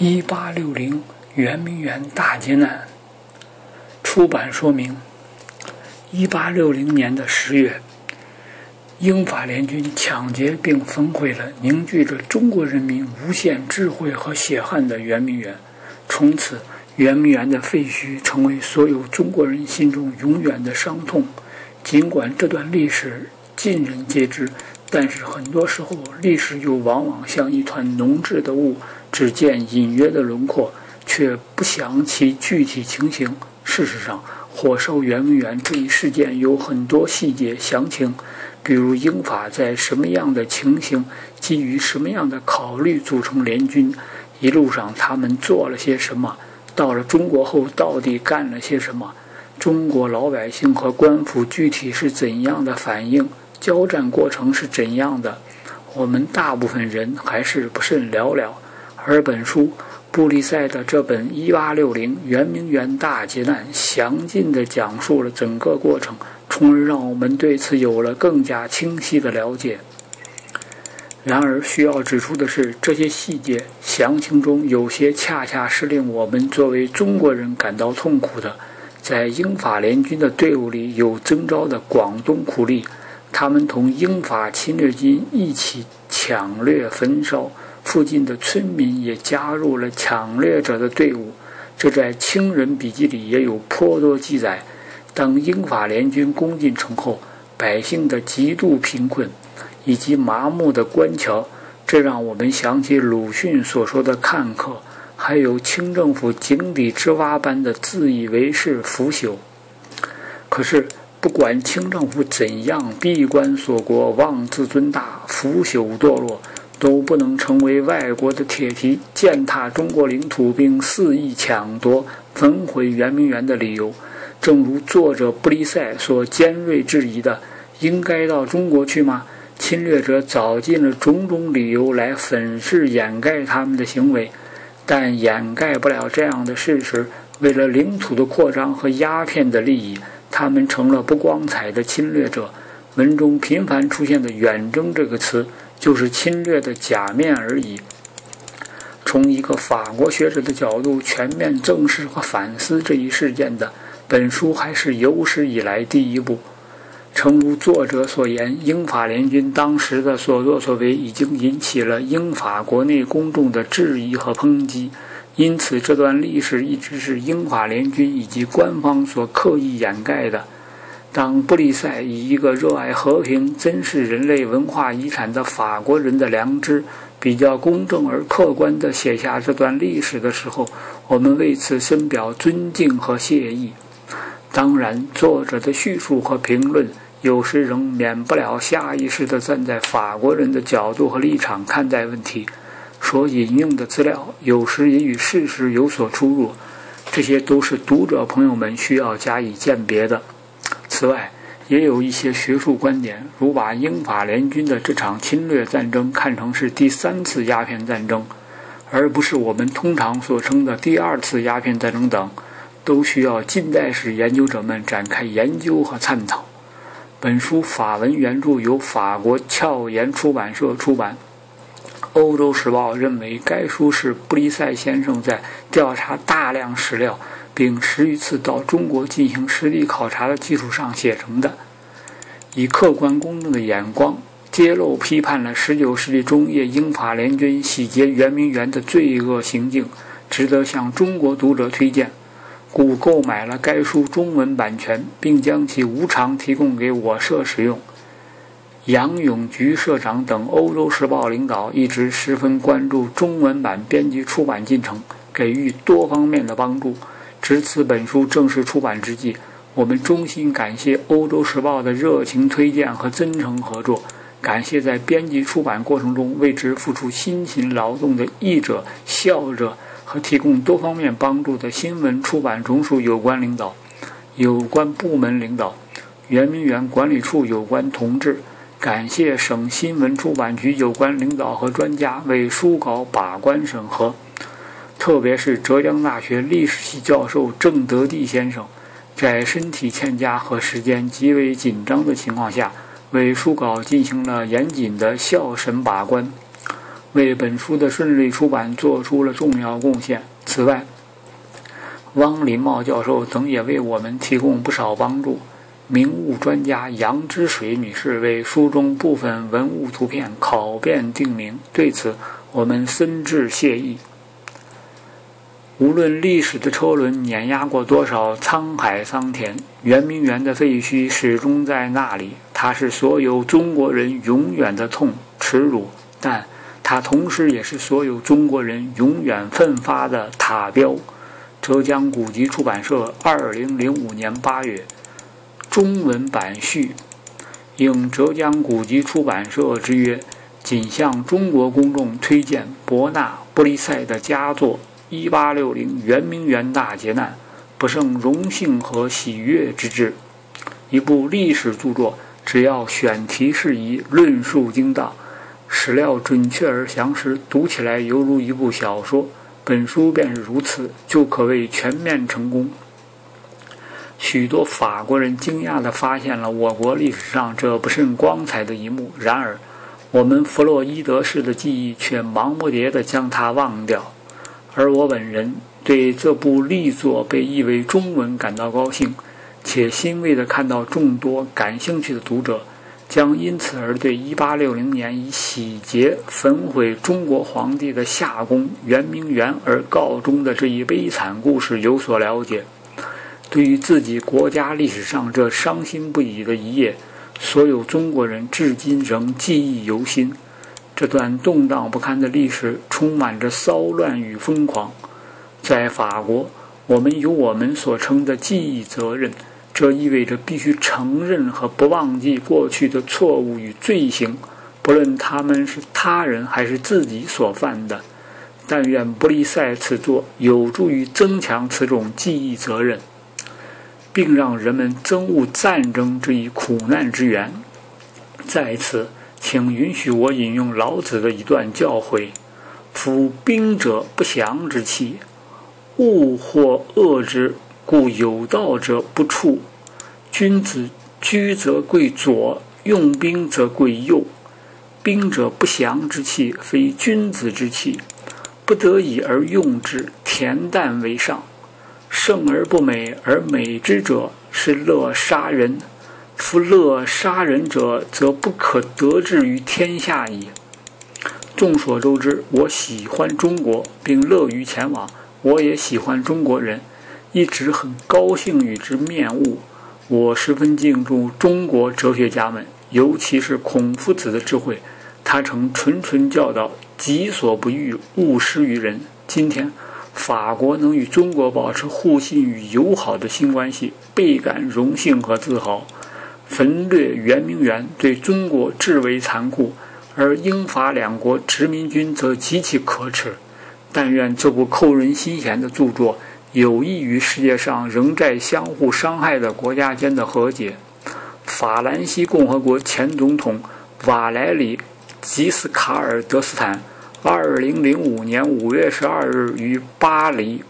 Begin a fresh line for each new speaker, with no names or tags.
一八六零圆明园大劫难。出版说明：一八六零年的十月，英法联军抢劫并焚毁了凝聚着中国人民无限智慧和血汗的圆明园。从此，圆明园的废墟成为所有中国人心中永远的伤痛。尽管这段历史尽人皆知，但是很多时候，历史又往往像一团浓滞的雾。只见隐约的轮廓，却不详其具体情形。事实上，火烧圆明园这一事件有很多细节详情，比如英法在什么样的情形、基于什么样的考虑组成联军，一路上他们做了些什么，到了中国后到底干了些什么，中国老百姓和官府具体是怎样的反应，交战过程是怎样的，我们大部分人还是不甚了了。而本书布利塞的这本《一八六零圆明园大劫难》详尽地讲述了整个过程，从而让我们对此有了更加清晰的了解。然而，需要指出的是，这些细节详情中有些恰恰是令我们作为中国人感到痛苦的。在英法联军的队伍里有征召的广东苦力，他们同英法侵略军一起抢掠焚烧。附近的村民也加入了抢掠者的队伍，这在清人笔记里也有颇多记载。当英法联军攻进城后，百姓的极度贫困以及麻木的官桥，这让我们想起鲁迅所说的看客，还有清政府井底之蛙般的自以为是腐朽。可是，不管清政府怎样闭关锁国、妄自尊大、腐朽堕落。都不能成为外国的铁蹄践踏中国领土并肆意抢夺、焚毁圆明园的理由。正如作者布利塞所尖锐质疑的：“应该到中国去吗？”侵略者找尽了种种理由来粉饰掩盖他们的行为，但掩盖不了这样的事实：为了领土的扩张和鸦片的利益，他们成了不光彩的侵略者。文中频繁出现的“远征”这个词。就是侵略的假面而已。从一个法国学者的角度全面正视和反思这一事件的本书，还是有史以来第一部。诚如作者所言，英法联军当时的所作所为已经引起了英法国内公众的质疑和抨击，因此这段历史一直是英法联军以及官方所刻意掩盖的。当布利塞以一个热爱和平、珍视人类文化遗产的法国人的良知，比较公正而客观地写下这段历史的时候，我们为此深表尊敬和谢意。当然，作者的叙述和评论有时仍免不了下意识地站在法国人的角度和立场看待问题，所引用的资料有时也与事实有所出入，这些都是读者朋友们需要加以鉴别的。此外，也有一些学术观点，如把英法联军的这场侵略战争看成是第三次鸦片战争，而不是我们通常所称的第二次鸦片战争等，都需要近代史研究者们展开研究和探讨。本书法文原著由法国俏言出版社出版。《欧洲时报》认为，该书是布利塞先生在调查大量史料。并十余次到中国进行实地考察的基础上写成的，以客观公正的眼光揭露批判了19世纪中叶英法联军洗劫圆明园的罪恶行径，值得向中国读者推荐。故购买了该书中文版权，并将其无偿提供给我社使用。杨永菊社长等欧洲时报领导一直十分关注中文版编辑出版进程，给予多方面的帮助。值此本书正式出版之际，我们衷心感谢《欧洲时报》的热情推荐和真诚合作，感谢在编辑出版过程中为之付出辛勤劳动的译者、校者和提供多方面帮助的新闻出版总署有关领导、有关部门领导、圆明园管理处有关同志，感谢省新闻出版局有关领导和专家为书稿把关审核。特别是浙江大学历史系教授郑德地先生，在身体欠佳和时间极为紧张的情况下，为书稿进行了严谨的校审把关。为本书的顺利出版做出了重要贡献。此外，汪林茂教授等也为我们提供不少帮助。名物专家杨之水女士为书中部分文物图片拷辩定名，对此我们深致谢意。无论历史的车轮碾压过多少沧海桑田，圆明园的废墟始终在那里。它是所有中国人永远的痛、耻辱，但它同时也是所有中国人永远奋发的塔标。浙江古籍出版社，二零零五年八月。中文版序，应浙江古籍出版社之约，仅向中国公众推荐伯纳·布利塞的佳作《1860圆明园大劫难》，不胜荣幸和喜悦之至。一部历史著作，只要选题适宜、论述精当、史料准确而详实，读起来犹如一部小说。本书便是如此，就可谓全面成功。许多法国人惊讶地发现了我国历史上这不甚光彩的一幕，然而，我们弗洛伊德式的记忆却忙不迭地将它忘掉。而我本人对这部力作被译为中文感到高兴，且欣慰地看到众多感兴趣的读者将因此而对1860年以洗劫焚毁中国皇帝的夏宫圆明园而告终的这一悲惨故事有所了解。对于自己国家历史上这伤心不已的一页，所有中国人至今仍记忆犹新。这段动荡不堪的历史充满着骚乱与疯狂。在法国，我们有我们所称的记忆责任，这意味着必须承认和不忘记过去的错误与罪行，不论他们是他人还是自己所犯的。但愿布利塞此作有助于增强此种记忆责任。并让人们憎恶战争这一苦难之源。在此，请允许我引用老子的一段教诲：“夫兵者，不祥之器，物或恶之，故有道者不处。君子居则贵左，用兵则贵右。兵者，不祥之器，非君子之器，不得已而用之，恬淡为上。”胜而不美而美之者，是乐杀人。夫乐杀人者，则不可得志于天下矣。众所周知，我喜欢中国，并乐于前往。我也喜欢中国人，一直很高兴与之面晤。我十分敬重中国哲学家们，尤其是孔夫子的智慧。他曾谆谆教导：“己所不欲，勿施于人。”今天。法国能与中国保持互信与友好的新关系，倍感荣幸和自豪。焚掠圆明园对中国至为残酷，而英法两国殖民军则极其可耻。但愿这部扣人心弦的著作有益于世界上仍在相互伤害的国家间的和解。法兰西共和国前总统瓦莱里·吉斯卡尔德斯坦。二零零五年五月十二日于巴黎